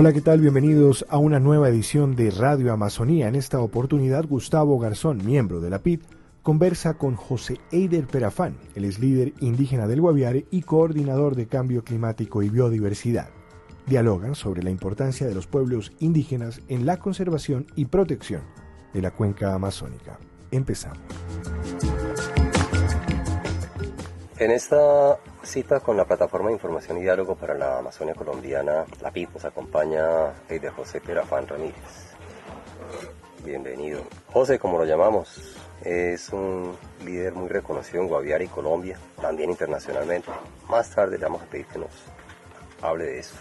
Hola, ¿qué tal? Bienvenidos a una nueva edición de Radio Amazonía. En esta oportunidad, Gustavo Garzón, miembro de la PID, conversa con José Eider Perafán, el es líder indígena del Guaviare y coordinador de cambio climático y biodiversidad. Dialogan sobre la importancia de los pueblos indígenas en la conservación y protección de la cuenca amazónica. Empezamos. En esta cita con la Plataforma de Información y Diálogo para la Amazonia Colombiana, la PIP, nos acompaña de José Perafán Ramírez. Bienvenido. José, como lo llamamos, es un líder muy reconocido en Guaviare y Colombia, también internacionalmente. Más tarde le vamos a pedir que nos hable de eso.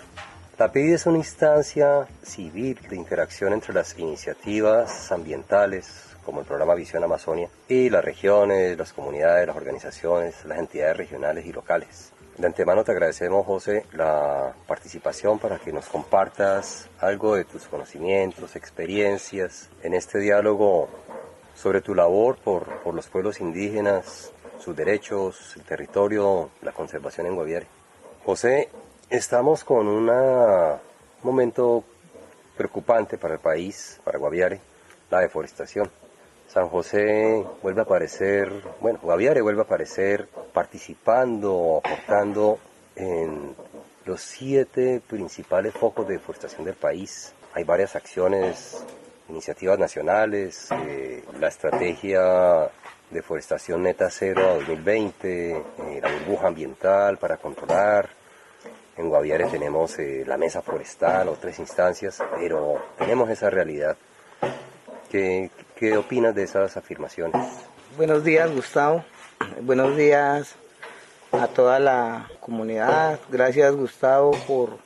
La PID es una instancia civil de interacción entre las iniciativas ambientales, como el programa Visión Amazonia, y las regiones, las comunidades, las organizaciones, las entidades regionales y locales. De antemano te agradecemos, José, la participación para que nos compartas algo de tus conocimientos, experiencias en este diálogo sobre tu labor por, por los pueblos indígenas, sus derechos, el territorio, la conservación en Guaviare. José, estamos con un momento preocupante para el país, para Guaviare, la deforestación. San José vuelve a aparecer, bueno, Guaviare vuelve a aparecer participando, aportando en los siete principales focos de deforestación del país. Hay varias acciones, iniciativas nacionales, eh, la estrategia deforestación neta cero a 2020, eh, la burbuja ambiental para controlar. En Guaviare tenemos eh, la mesa forestal, otras instancias, pero tenemos esa realidad que, ¿Qué opinas de esas afirmaciones? Buenos días, Gustavo. Buenos días a toda la comunidad. Gracias, Gustavo, por,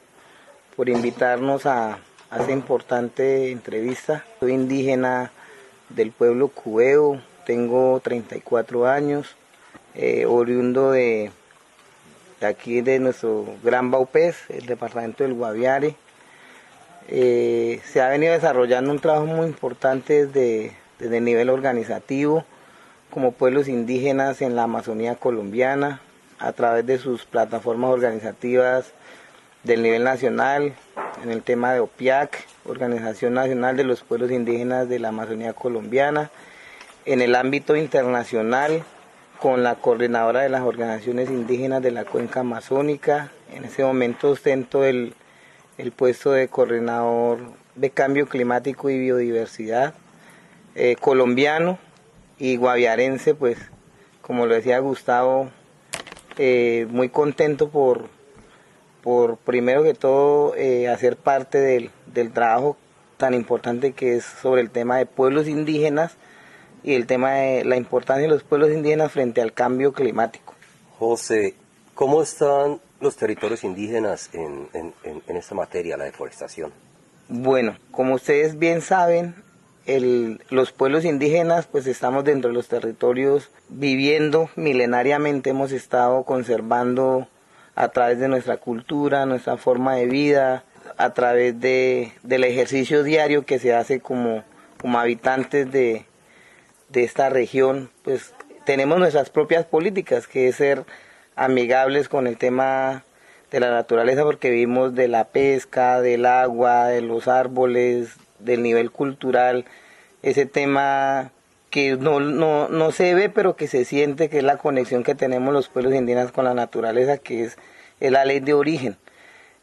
por invitarnos a, esta importante entrevista. Soy indígena del pueblo cubeo, tengo 34 años, eh, oriundo de, de, aquí de nuestro Gran Baupés, el departamento del Guaviare. Eh, se ha venido desarrollando un trabajo muy importante desde, desde el nivel organizativo, como pueblos indígenas en la Amazonía colombiana, a través de sus plataformas organizativas del nivel nacional, en el tema de OPIAC, Organización Nacional de los Pueblos Indígenas de la Amazonía colombiana, en el ámbito internacional, con la coordinadora de las organizaciones indígenas de la cuenca amazónica. En ese momento ostento el, el puesto de coordinador de cambio climático y biodiversidad eh, colombiano y guaviarense, pues como lo decía Gustavo, eh, muy contento por, por primero que todo eh, hacer parte del, del, trabajo tan importante que es sobre el tema de pueblos indígenas y el tema de la importancia de los pueblos indígenas frente al cambio climático. José, ¿cómo están los territorios indígenas en, en, en esta materia, la deforestación? Bueno, como ustedes bien saben, el, los pueblos indígenas pues estamos dentro de los territorios viviendo milenariamente, hemos estado conservando a través de nuestra cultura, nuestra forma de vida, a través de, del ejercicio diario que se hace como, como habitantes de, de esta región, pues tenemos nuestras propias políticas, que es ser amigables con el tema de la naturaleza, porque vivimos de la pesca, del agua, de los árboles, del nivel cultural, ese tema que no, no, no se ve, pero que se siente que es la conexión que tenemos los pueblos indígenas con la naturaleza, que es, la ley de origen.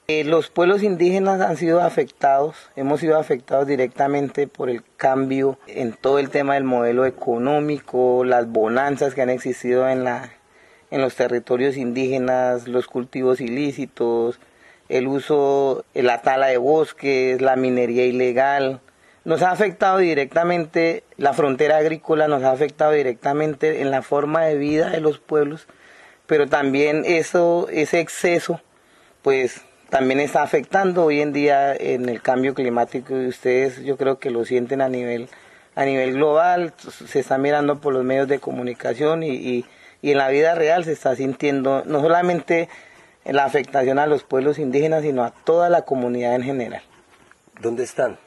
Eh, los pueblos indígenas han sido afectados, hemos sido afectados directamente por el cambio en todo el tema del modelo económico, las bonanzas que han existido en, la, en los territorios indígenas, los cultivos ilícitos, el uso, la tala de bosques, la minería ilegal, nos ha afectado directamente la frontera agrícola, nos ha afectado directamente en la forma de vida de los pueblos, pero también eso, ese exceso, pues también está afectando hoy en día en el cambio climático y ustedes yo creo que lo sienten a nivel, a nivel global, se está mirando por los medios de comunicación y, y, y en la vida real se está sintiendo no solamente la afectación a los pueblos indígenas, sino a toda la comunidad en general. ¿Dónde están?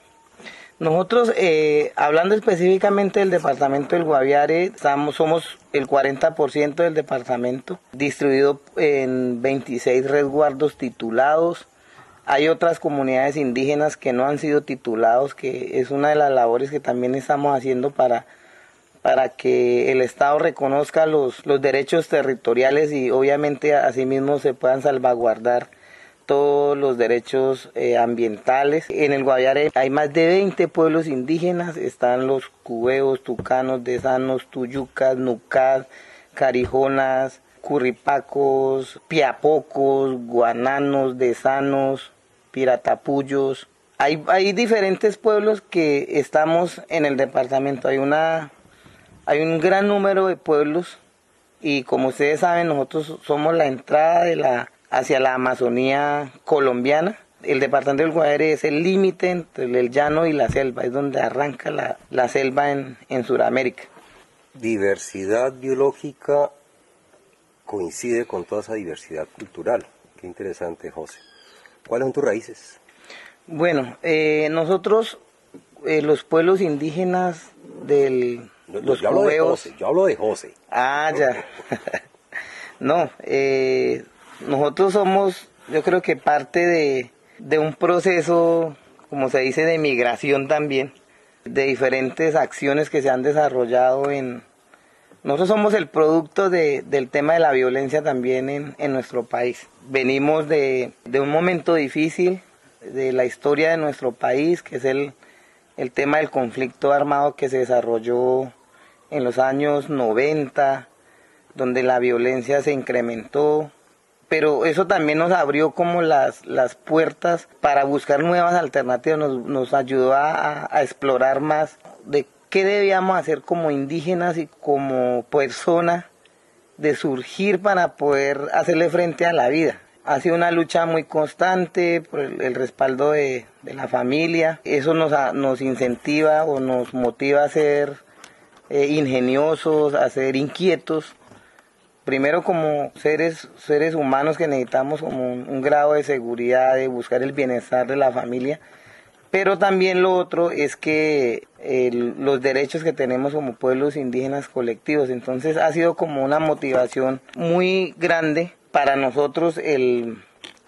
Nosotros, eh, hablando específicamente del departamento del Guaviare, estamos, somos el 40% del departamento, distribuido en 26 resguardos titulados, hay otras comunidades indígenas que no han sido titulados, que es una de las labores que también estamos haciendo para, para que el Estado reconozca los, los derechos territoriales y obviamente asimismo se puedan salvaguardar todos los derechos eh, ambientales. En el Guaviare hay más de 20 pueblos indígenas, están los cubeos, tucanos, desanos, tuyucas, nucas, carijonas, curripacos, piapocos, guananos, desanos, piratapullos. Hay, hay diferentes pueblos que estamos en el departamento. Hay, una, hay un gran número de pueblos y como ustedes saben nosotros somos la entrada de la, hacia la Amazonía colombiana. El departamento del Guaire es el límite entre el llano y la selva, es donde arranca la, la selva en, en Sudamérica. Diversidad biológica coincide con toda esa diversidad cultural. Qué interesante, José. ¿Cuáles son tus raíces? Bueno, eh, nosotros, eh, los pueblos indígenas del... los yo, hablo de José, yo hablo de José. Ah, ya. no, eh, nosotros somos, yo creo que parte de, de un proceso, como se dice, de migración también, de diferentes acciones que se han desarrollado en, nosotros somos el producto de, del tema de la violencia también en, en nuestro país. Venimos de, de, un momento difícil de la historia de nuestro país, que es el, el tema del conflicto armado que se desarrolló en los años 90, donde la violencia se incrementó, pero eso también nos abrió como las, las puertas para buscar nuevas alternativas, nos, nos ayudó a, explorar más de qué debíamos hacer como indígenas y como personas de surgir para poder hacerle frente a la vida. Ha sido una lucha muy constante por el, respaldo de, la familia. Eso nos, nos incentiva o nos motiva a ser eh, ingeniosos, a ser inquietos. Primero como seres, seres humanos que necesitamos como un grado de seguridad, de buscar el bienestar de la familia pero también lo otro es que los derechos que tenemos como pueblos indígenas colectivos, entonces ha sido como una motivación muy grande para nosotros el,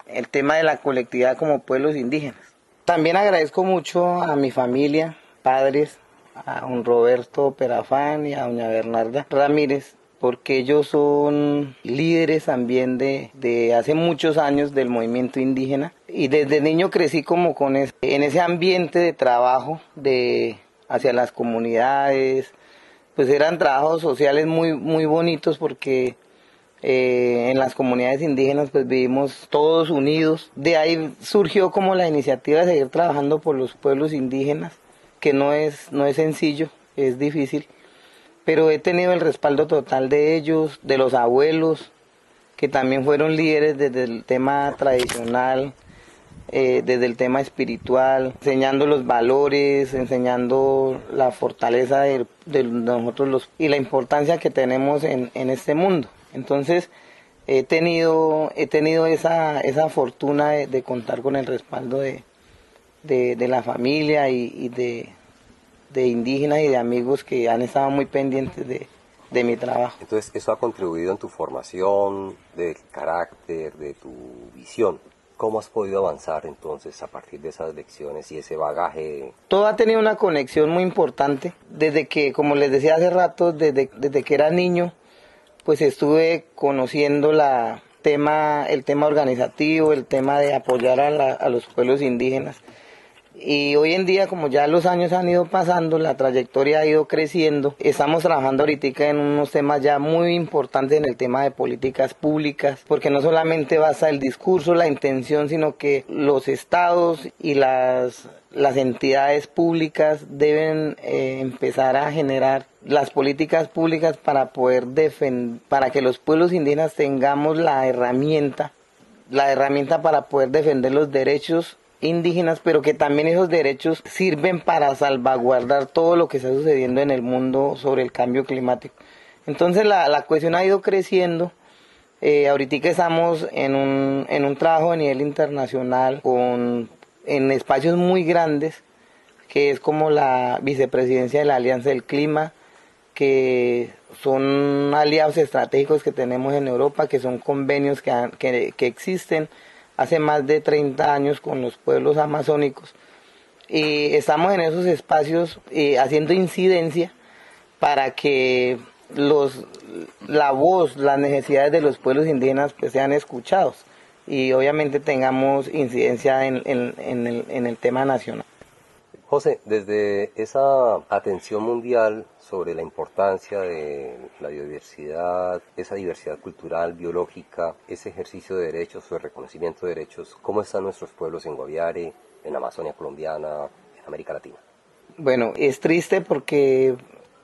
el tema de la colectividad como pueblos indígenas. También agradezco mucho a mi familia, padres, a un Roberto Perafán y a doña Bernarda Ramírez, porque ellos son líderes también de, de, hace muchos años del movimiento indígena. Y desde niño crecí como con en ese ambiente de trabajo de hacia las comunidades. Pues eran trabajos sociales muy muy bonitos porque eh, en las comunidades indígenas pues vivimos todos unidos. De ahí surgió como la iniciativa de seguir trabajando por los pueblos indígenas que no es no es sencillo es difícil pero he tenido el respaldo total de ellos, de los abuelos, que también fueron líderes desde el tema tradicional, eh, desde el tema espiritual, enseñando los valores, enseñando la fortaleza de, nosotros los, y la importancia que tenemos en, este mundo. Entonces, he tenido, he tenido esa, esa fortuna de, contar con el respaldo de, la familia y de, de indígenas y de amigos que han estado muy pendientes de, de mi trabajo. Entonces, eso ha contribuido en tu formación, de carácter, de tu visión. ¿Cómo has podido avanzar entonces a partir de esas lecciones y ese bagaje? Todo ha tenido una conexión muy importante. Desde que, como les decía hace rato, desde, desde que era niño, pues estuve conociendo la tema, el tema organizativo, el tema de apoyar a, a los pueblos indígenas. Y hoy en día, como ya los años han ido pasando, la trayectoria ha ido creciendo. Estamos trabajando ahorita en unos temas ya muy importantes en el tema de políticas públicas, porque no solamente basa el discurso, la intención, sino que los estados y las, las entidades públicas deben eh, empezar a generar las políticas públicas para poder defender, para que los pueblos indígenas tengamos la herramienta, la herramienta para poder defender los derechos indígenas, pero que también esos derechos sirven para salvaguardar todo lo que está sucediendo en el mundo sobre el cambio climático. Entonces la, la cuestión ha ido creciendo. Eh, ahorita estamos en un, en un trabajo a nivel internacional con, en espacios muy grandes, que es como la vicepresidencia de la Alianza del Clima, que son aliados estratégicos que tenemos en Europa, que son convenios que, que, que existen hace más de 30 años con los pueblos amazónicos y estamos en esos espacios eh, haciendo incidencia para que los, la voz, las necesidades de los pueblos indígenas pues sean escuchados y obviamente tengamos incidencia en, en, el, en el tema nacional. José, desde esa atención mundial sobre la importancia de la biodiversidad, esa diversidad cultural, biológica, ese ejercicio de derechos o el reconocimiento de derechos, ¿cómo están nuestros pueblos en Guaviare, en Amazonia colombiana, en América Latina? Bueno, es triste porque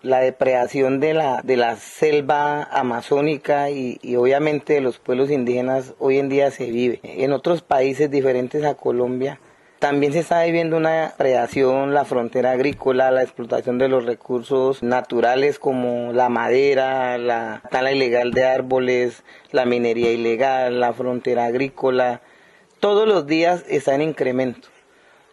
la depredación de la, de la selva amazónica y, obviamente de los pueblos indígenas hoy en día se vive. En otros países diferentes a Colombia también se está viviendo una predación, la frontera agrícola, la explotación de los recursos naturales como la madera, la tala ilegal de árboles, la minería ilegal, la frontera agrícola. Todos los días está en incremento.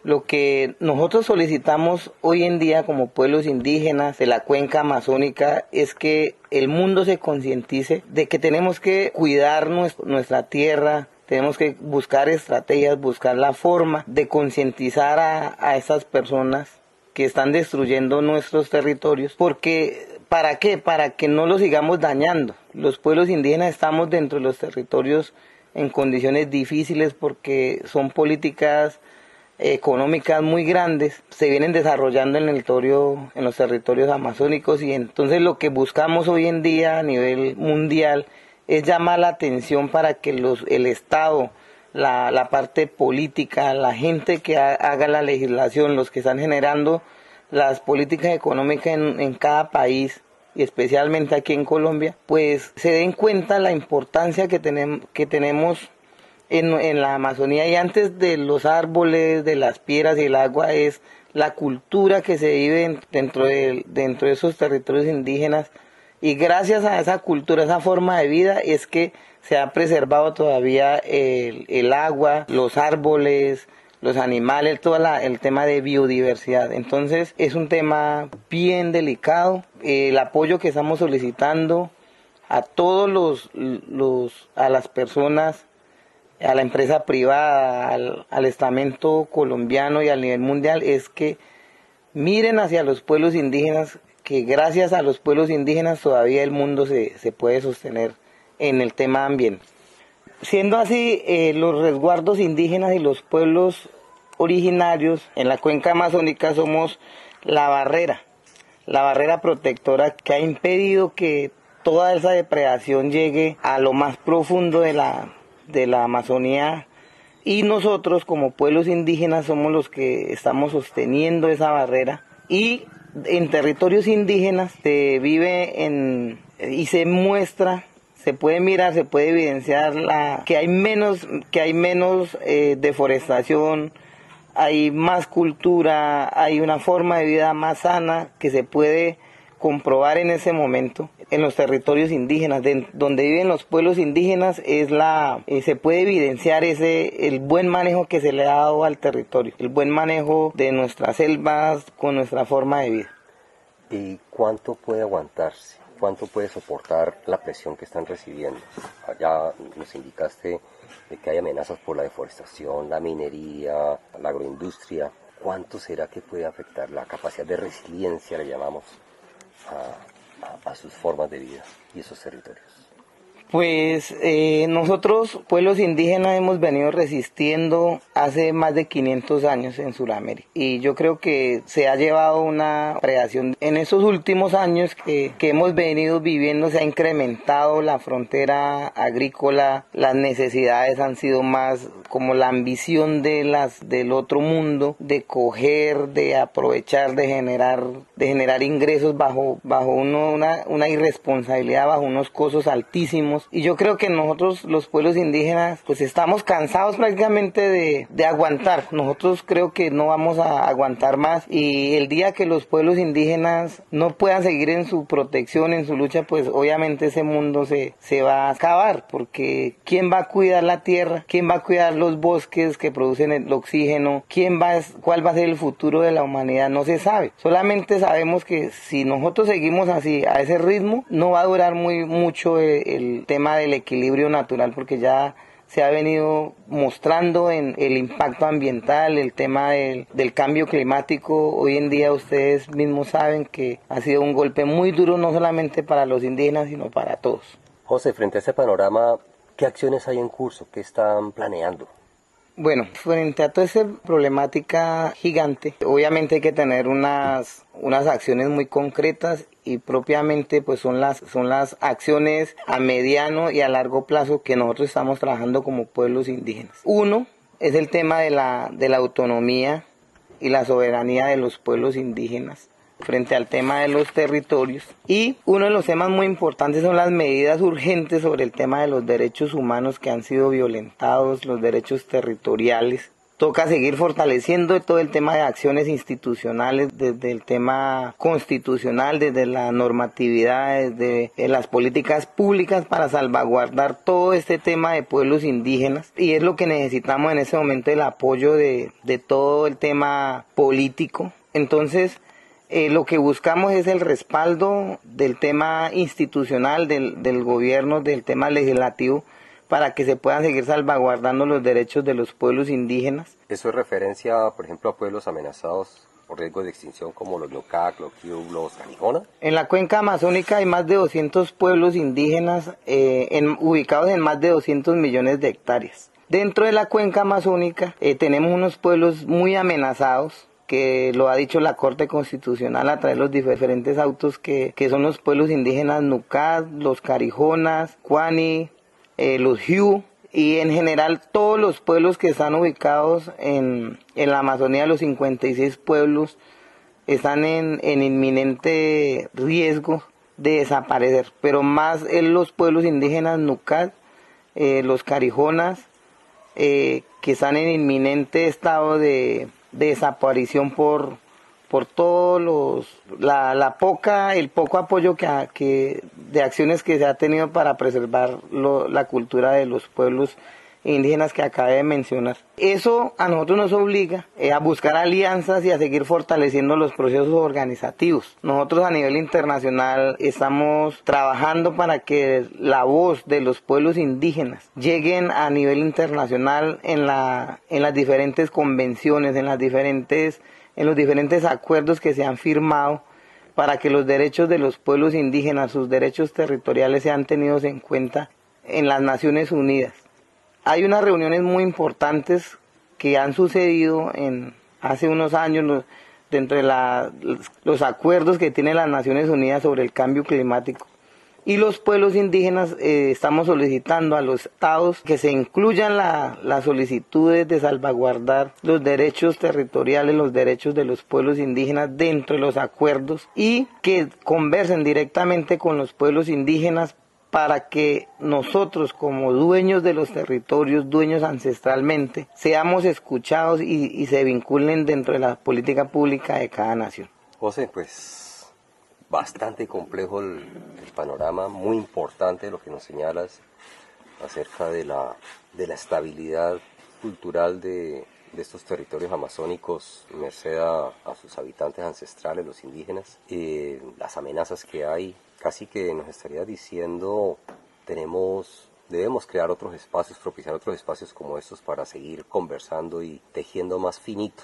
Lo que nosotros solicitamos hoy en día como pueblos indígenas de la cuenca amazónica es que el mundo se concientice de que tenemos que cuidar nuestra tierra, tenemos que buscar estrategias, buscar la forma de concientizar a, a esas personas que están destruyendo nuestros territorios, porque ¿para qué? Para que no los sigamos dañando. Los pueblos indígenas estamos dentro de los territorios en condiciones difíciles porque son políticas económicas muy grandes se vienen desarrollando en el territorio, en los territorios amazónicos y entonces lo que buscamos hoy en día a nivel mundial es llamar la atención para que los, el Estado, la, la parte política, la gente que haga la legislación, los que están generando las políticas económicas en, en cada país y especialmente aquí en Colombia, pues se den cuenta la importancia que tenemos, que tenemos en, en, la Amazonía. Y antes de los árboles, de las piedras y el agua es la cultura que se vive dentro de, dentro de esos territorios indígenas y gracias a esa cultura, esa forma de vida es que se ha preservado todavía el, el agua, los árboles, los animales, todo el tema de biodiversidad. Entonces es un tema bien delicado. El apoyo que estamos solicitando a todos los, los a las personas, a la empresa privada, al, al estamento colombiano y a nivel mundial es que miren hacia los pueblos indígenas que gracias a los pueblos indígenas todavía el mundo se, se puede sostener en el tema ambiente. Siendo así, eh, los resguardos indígenas y los pueblos originarios en la cuenca amazónica somos la barrera, la barrera protectora que ha impedido que toda esa depredación llegue a lo más profundo de la, de la Amazonía y nosotros como pueblos indígenas somos los que estamos sosteniendo esa barrera y en territorios indígenas se vive en, y se muestra se puede mirar, se puede evidenciar la, que hay menos, que hay menos eh, deforestación, hay más cultura, hay una forma de vida más sana que se puede comprobar en ese momento en los territorios indígenas, donde viven los pueblos indígenas, es la, eh, se puede evidenciar ese, el buen manejo que se le ha dado al territorio, el buen manejo de nuestras selvas con nuestra forma de vida. ¿Y cuánto puede aguantarse? ¿Cuánto puede soportar la presión que están recibiendo? Ya nos indicaste de que hay amenazas por la deforestación, la minería, la agroindustria. ¿Cuánto será que puede afectar la capacidad de resiliencia, le llamamos, a, a, sus formas de vida y esos territorios? Pues eh, nosotros, pueblos indígenas, hemos venido resistiendo hace más de 500 años en Sudamérica. Y yo creo que se ha llevado una predación. En esos últimos años que, que hemos venido viviendo se ha incrementado la frontera agrícola, las necesidades han sido más como la ambición de las del otro mundo de coger, de aprovechar, de generar, de generar ingresos bajo, bajo uno, una, una irresponsabilidad, bajo unos costos altísimos. Y yo creo que nosotros, los pueblos indígenas, pues estamos cansados prácticamente de, de aguantar. Nosotros creo que no vamos a aguantar más. Y el día que los pueblos indígenas no puedan seguir en su protección, en su lucha, pues obviamente ese mundo se, se va a acabar. Porque ¿quién va a cuidar la tierra? ¿Quién va a cuidar los bosques que producen el oxígeno, quién va, cuál va a ser el futuro de la humanidad, no se sabe. Solamente sabemos que si nosotros seguimos así, a ese ritmo, no va a durar muy mucho el tema del equilibrio natural porque ya se ha venido mostrando en el impacto ambiental, el tema del, del, cambio climático. Hoy en día ustedes mismos saben que ha sido un golpe muy duro no solamente para los indígenas, sino para todos. José, frente a este panorama, ¿qué acciones hay en curso? ¿Qué están planeando? Bueno, frente a toda esa problemática gigante, obviamente hay que tener unas, unas acciones muy concretas y propiamente pues son las, son las acciones a mediano y a largo plazo que nosotros estamos trabajando como pueblos indígenas. Uno es el tema de la, de la autonomía y la soberanía de los pueblos indígenas frente al tema de los territorios. Y uno de los temas muy importantes son las medidas urgentes sobre el tema de los derechos humanos que han sido violentados, los derechos territoriales. Toca seguir fortaleciendo todo el tema de acciones institucionales, desde el tema constitucional, desde la normatividad, desde las políticas públicas para salvaguardar todo este tema de pueblos indígenas. Y es lo que necesitamos en ese momento, el apoyo de, de todo el tema político. Entonces, eh, lo que buscamos es el respaldo del tema institucional, del, del gobierno, del tema legislativo, para que se puedan seguir salvaguardando los derechos de los pueblos indígenas. Eso es referencia, por ejemplo, a pueblos amenazados por riesgo de extinción como los Yocac, los Kiub, los Carijona? En la cuenca amazónica hay más de 200 pueblos indígenas eh, en, ubicados en más de 200 millones de hectáreas. Dentro de la cuenca amazónica eh, tenemos unos pueblos muy amenazados que lo ha dicho la Corte Constitucional a través de los diferentes autos que, son los pueblos indígenas Nucad, los Carijonas, Cuani, eh, los Hiu y en general todos los pueblos que están ubicados en, la Amazonía, los 56 pueblos, están en, inminente riesgo de desaparecer, pero más en los pueblos indígenas Nucad, eh, los Carijonas, eh, que están en inminente estado de, desaparición por, por todos los, la, la, poca, el poco apoyo que, que, de acciones que se ha tenido para preservar la cultura de los pueblos indígenas que acabé de mencionar. Eso a nosotros nos obliga eh, a buscar alianzas y a seguir fortaleciendo los procesos organizativos. Nosotros a nivel internacional estamos trabajando para que la voz de los pueblos indígenas lleguen a nivel internacional en, la, en las diferentes convenciones, en las diferentes en los diferentes acuerdos que se han firmado para que los derechos de los pueblos indígenas, sus derechos territoriales sean tenidos en cuenta en las Naciones Unidas. Hay unas reuniones muy importantes que han sucedido en hace unos años dentro de los acuerdos que tienen las Naciones Unidas sobre el cambio climático. Y los pueblos indígenas eh, estamos solicitando a los estados que se incluyan las solicitudes de salvaguardar los derechos territoriales, los derechos de los pueblos indígenas dentro de los acuerdos y que conversen directamente con los pueblos indígenas para que nosotros como dueños de los territorios, dueños ancestralmente, seamos escuchados y, se vinculen dentro de la política pública de cada nación. José, pues bastante complejo el, panorama, muy importante lo que nos señalas acerca de la, de la estabilidad cultural de, estos territorios amazónicos, merced a, sus habitantes ancestrales, los indígenas, y las amenazas que hay casi que nos estaría diciendo, tenemos, debemos crear otros espacios, propiciar otros espacios como estos para seguir conversando y tejiendo más finito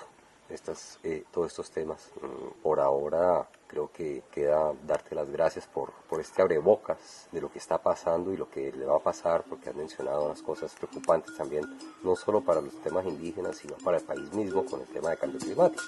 estas, eh, todos estos temas. Mm, por ahora creo que queda darte las gracias por, por este abrebocas de lo que está pasando y lo que le va a pasar, porque has mencionado unas cosas preocupantes también, no solo para los temas indígenas, sino para el país mismo con el tema de cambio climático.